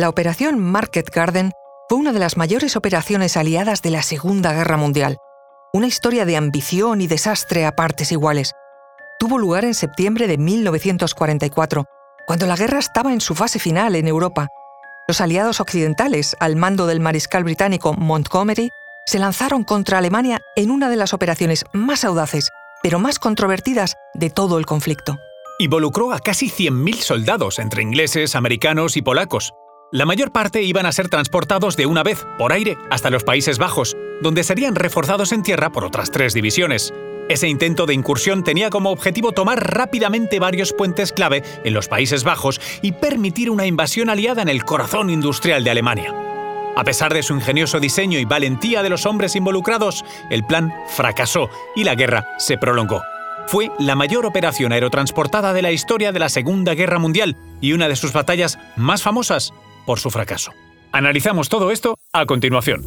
La operación Market Garden fue una de las mayores operaciones aliadas de la Segunda Guerra Mundial. Una historia de ambición y desastre a partes iguales. Tuvo lugar en septiembre de 1944, cuando la guerra estaba en su fase final en Europa. Los aliados occidentales, al mando del mariscal británico Montgomery, se lanzaron contra Alemania en una de las operaciones más audaces, pero más controvertidas de todo el conflicto. Involucró a casi 100.000 soldados entre ingleses, americanos y polacos. La mayor parte iban a ser transportados de una vez, por aire, hasta los Países Bajos, donde serían reforzados en tierra por otras tres divisiones. Ese intento de incursión tenía como objetivo tomar rápidamente varios puentes clave en los Países Bajos y permitir una invasión aliada en el corazón industrial de Alemania. A pesar de su ingenioso diseño y valentía de los hombres involucrados, el plan fracasó y la guerra se prolongó. Fue la mayor operación aerotransportada de la historia de la Segunda Guerra Mundial y una de sus batallas más famosas por su fracaso. Analizamos todo esto a continuación.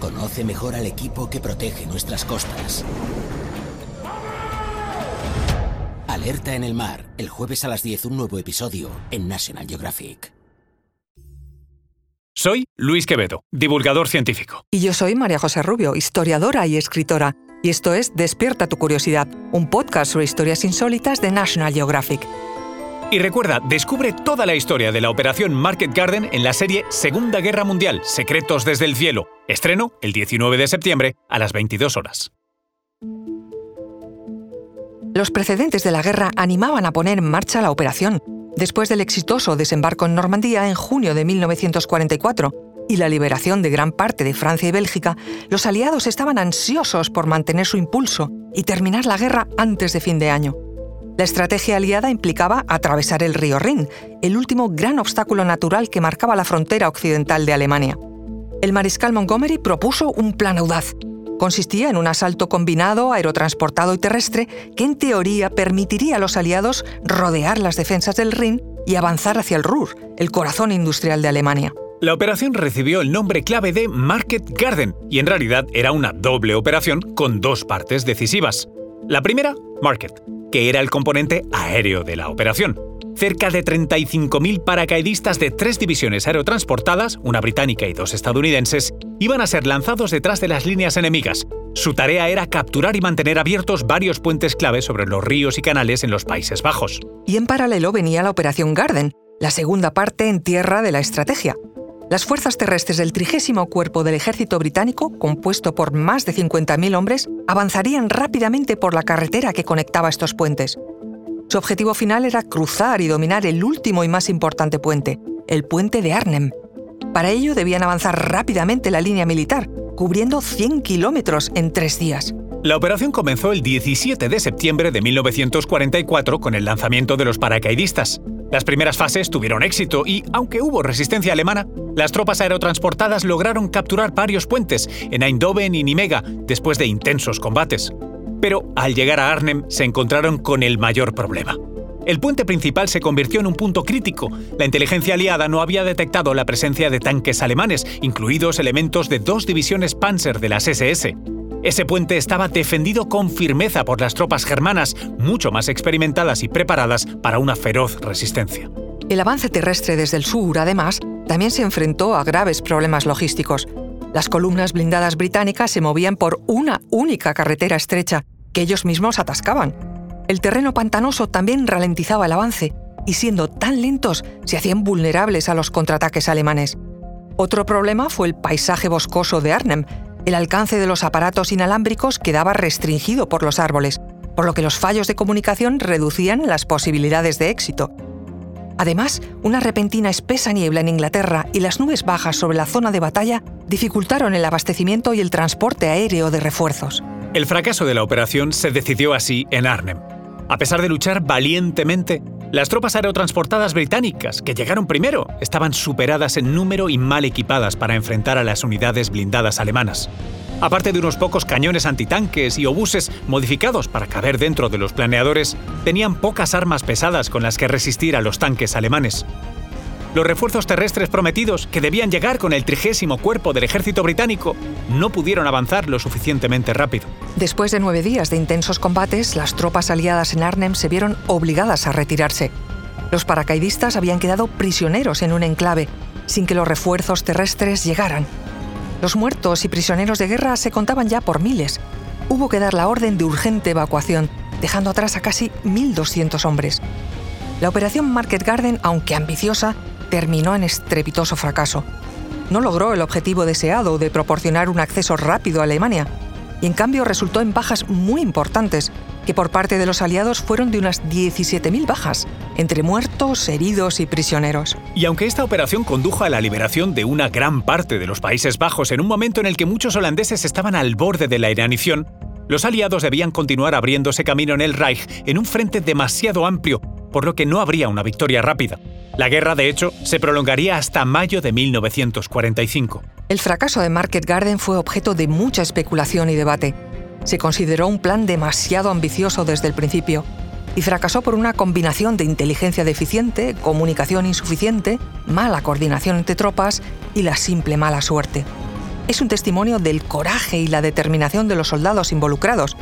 Conoce mejor al equipo que protege nuestras costas. Alerta en el mar, el jueves a las 10 un nuevo episodio en National Geographic. Soy Luis Quevedo, divulgador científico. Y yo soy María José Rubio, historiadora y escritora. Y esto es Despierta tu curiosidad, un podcast sobre historias insólitas de National Geographic. Y recuerda, descubre toda la historia de la Operación Market Garden en la serie Segunda Guerra Mundial, Secretos desde el Cielo. Estreno el 19 de septiembre a las 22 horas. Los precedentes de la guerra animaban a poner en marcha la operación, después del exitoso desembarco en Normandía en junio de 1944 y la liberación de gran parte de Francia y Bélgica, los aliados estaban ansiosos por mantener su impulso y terminar la guerra antes de fin de año. La estrategia aliada implicaba atravesar el río Rin, el último gran obstáculo natural que marcaba la frontera occidental de Alemania. El mariscal Montgomery propuso un plan audaz. Consistía en un asalto combinado, aerotransportado y terrestre, que en teoría permitiría a los aliados rodear las defensas del Rin y avanzar hacia el Ruhr, el corazón industrial de Alemania. La operación recibió el nombre clave de Market Garden y en realidad era una doble operación con dos partes decisivas. La primera, Market, que era el componente aéreo de la operación. Cerca de 35.000 paracaidistas de tres divisiones aerotransportadas, una británica y dos estadounidenses, iban a ser lanzados detrás de las líneas enemigas. Su tarea era capturar y mantener abiertos varios puentes clave sobre los ríos y canales en los Países Bajos. Y en paralelo venía la Operación Garden, la segunda parte en tierra de la estrategia, las fuerzas terrestres del trigésimo cuerpo del ejército británico, compuesto por más de 50.000 hombres, avanzarían rápidamente por la carretera que conectaba estos puentes. Su objetivo final era cruzar y dominar el último y más importante puente, el puente de Arnhem. Para ello debían avanzar rápidamente la línea militar, cubriendo 100 kilómetros en tres días. La operación comenzó el 17 de septiembre de 1944 con el lanzamiento de los paracaidistas. Las primeras fases tuvieron éxito y, aunque hubo resistencia alemana, las tropas aerotransportadas lograron capturar varios puentes en Eindhoven y Nimega después de intensos combates. Pero al llegar a Arnhem se encontraron con el mayor problema. El puente principal se convirtió en un punto crítico. La inteligencia aliada no había detectado la presencia de tanques alemanes, incluidos elementos de dos divisiones Panzer de las SS. Ese puente estaba defendido con firmeza por las tropas germanas, mucho más experimentadas y preparadas para una feroz resistencia. El avance terrestre desde el sur, además, también se enfrentó a graves problemas logísticos. Las columnas blindadas británicas se movían por una única carretera estrecha, que ellos mismos atascaban. El terreno pantanoso también ralentizaba el avance, y siendo tan lentos, se hacían vulnerables a los contraataques alemanes. Otro problema fue el paisaje boscoso de Arnhem, el alcance de los aparatos inalámbricos quedaba restringido por los árboles, por lo que los fallos de comunicación reducían las posibilidades de éxito. Además, una repentina espesa niebla en Inglaterra y las nubes bajas sobre la zona de batalla dificultaron el abastecimiento y el transporte aéreo de refuerzos. El fracaso de la operación se decidió así en Arnhem. A pesar de luchar valientemente, las tropas aerotransportadas británicas, que llegaron primero, estaban superadas en número y mal equipadas para enfrentar a las unidades blindadas alemanas. Aparte de unos pocos cañones antitanques y obuses modificados para caber dentro de los planeadores, tenían pocas armas pesadas con las que resistir a los tanques alemanes. Los refuerzos terrestres prometidos, que debían llegar con el trigésimo cuerpo del ejército británico, no pudieron avanzar lo suficientemente rápido. Después de nueve días de intensos combates, las tropas aliadas en Arnhem se vieron obligadas a retirarse. Los paracaidistas habían quedado prisioneros en un enclave, sin que los refuerzos terrestres llegaran. Los muertos y prisioneros de guerra se contaban ya por miles. Hubo que dar la orden de urgente evacuación, dejando atrás a casi 1.200 hombres. La operación Market Garden, aunque ambiciosa, terminó en estrepitoso fracaso. No logró el objetivo deseado de proporcionar un acceso rápido a Alemania, y en cambio resultó en bajas muy importantes, que por parte de los aliados fueron de unas 17.000 bajas, entre muertos, heridos y prisioneros. Y aunque esta operación condujo a la liberación de una gran parte de los Países Bajos en un momento en el que muchos holandeses estaban al borde de la inanición, los aliados debían continuar abriéndose camino en el Reich en un frente demasiado amplio, por lo que no habría una victoria rápida. La guerra, de hecho, se prolongaría hasta mayo de 1945. El fracaso de Market Garden fue objeto de mucha especulación y debate. Se consideró un plan demasiado ambicioso desde el principio y fracasó por una combinación de inteligencia deficiente, comunicación insuficiente, mala coordinación entre tropas y la simple mala suerte. Es un testimonio del coraje y la determinación de los soldados involucrados,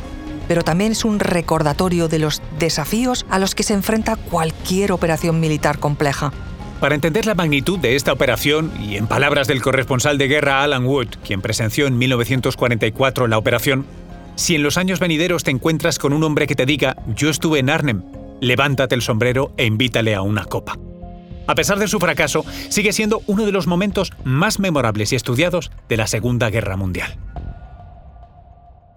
pero también es un recordatorio de los desafíos a los que se enfrenta cualquier operación militar compleja. Para entender la magnitud de esta operación, y en palabras del corresponsal de guerra Alan Wood, quien presenció en 1944 la operación, si en los años venideros te encuentras con un hombre que te diga yo estuve en Arnhem, levántate el sombrero e invítale a una copa. A pesar de su fracaso, sigue siendo uno de los momentos más memorables y estudiados de la Segunda Guerra Mundial.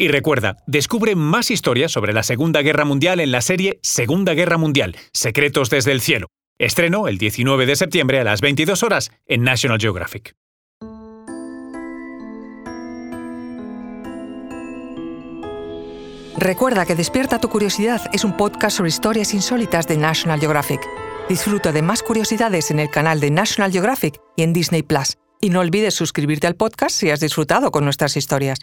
Y recuerda, descubre más historias sobre la Segunda Guerra Mundial en la serie Segunda Guerra Mundial, Secretos desde el Cielo. Estreno el 19 de septiembre a las 22 horas en National Geographic. Recuerda que Despierta tu Curiosidad es un podcast sobre historias insólitas de National Geographic. Disfruta de más curiosidades en el canal de National Geographic y en Disney Plus. Y no olvides suscribirte al podcast si has disfrutado con nuestras historias.